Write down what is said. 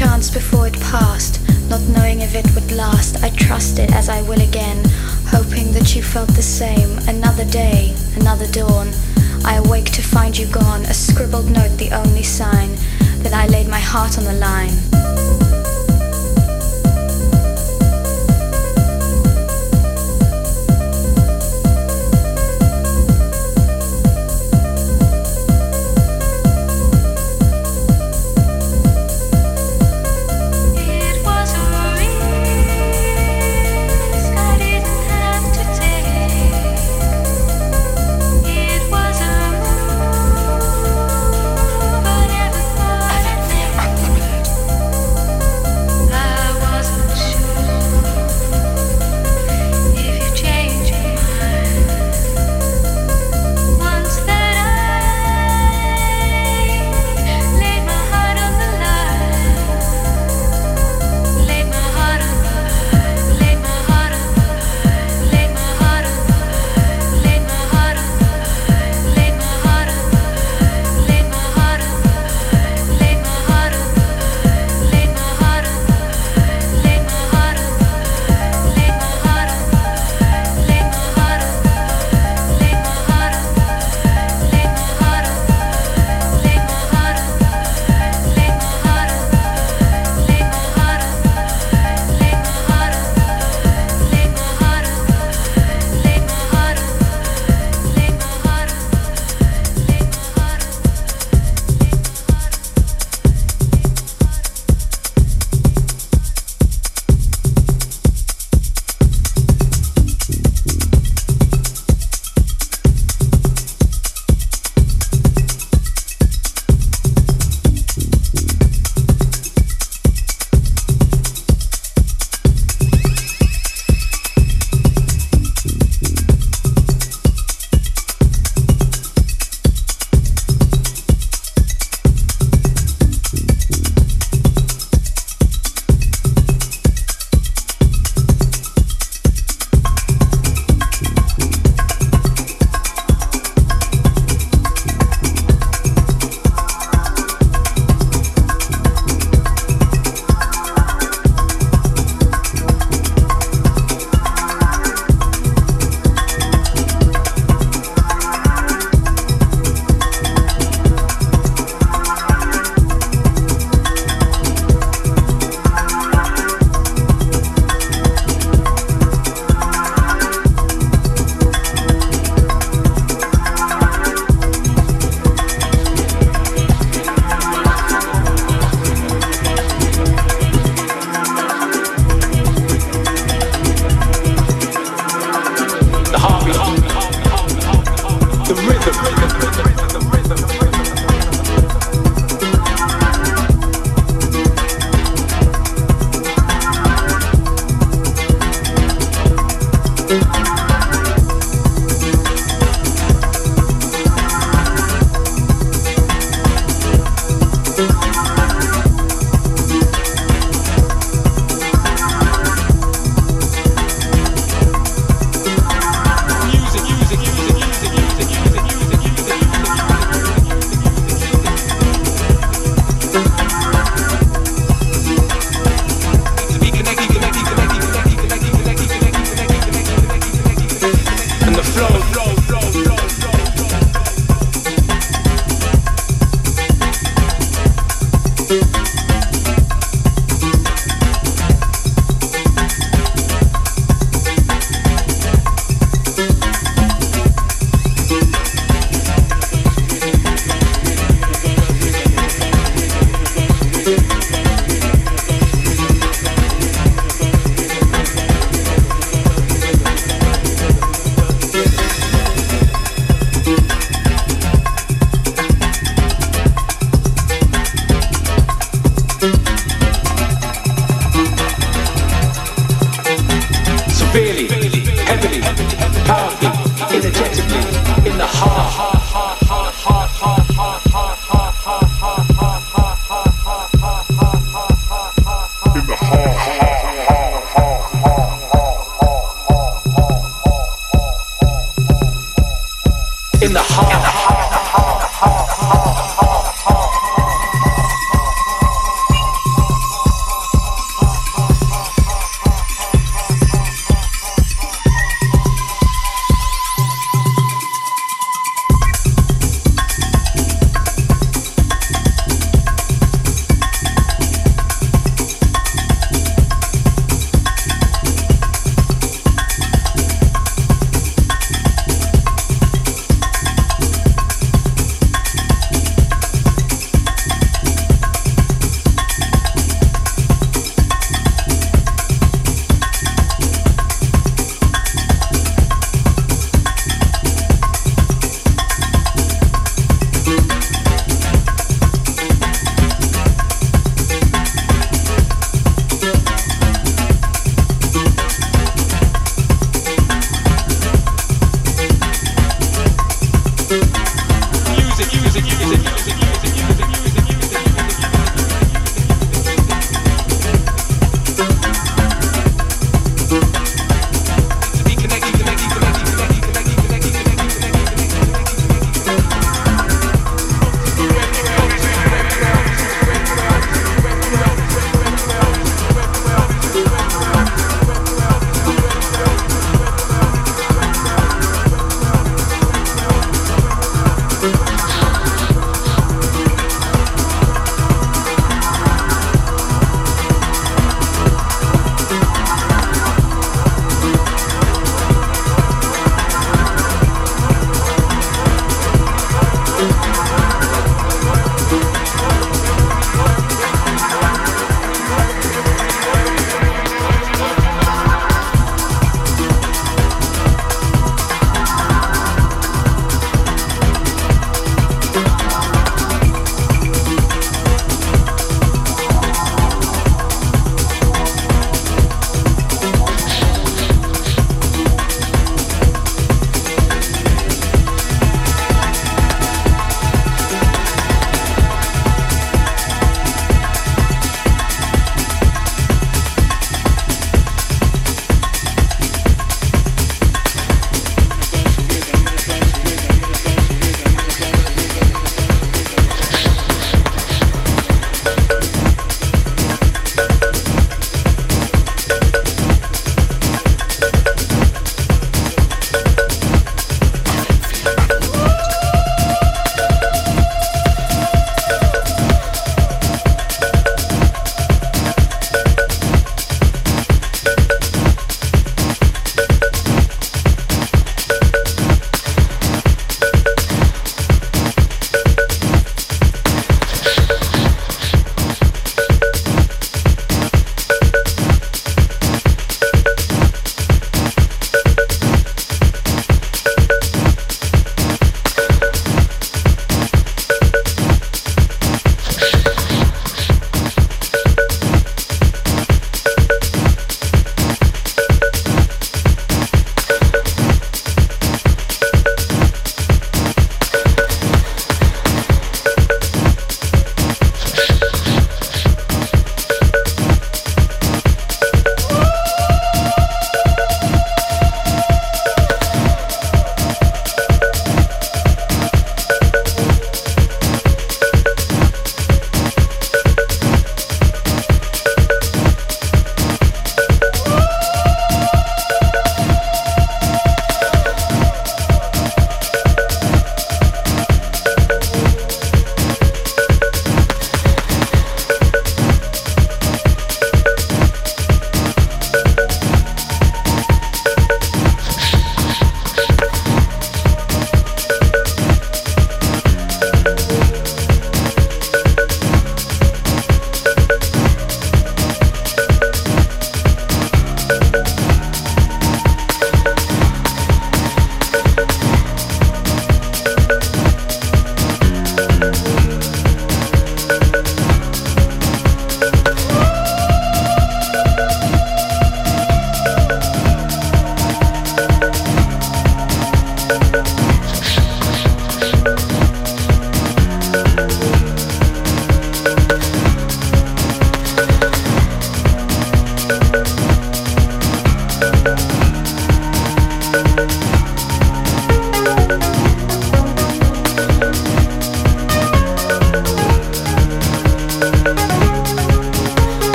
chance before it passed, not knowing if it would last. I trusted as I will again, hoping that you felt the same. Another day, another dawn. I awake to find you gone, a scribbled note the only sign that I laid my heart on the line.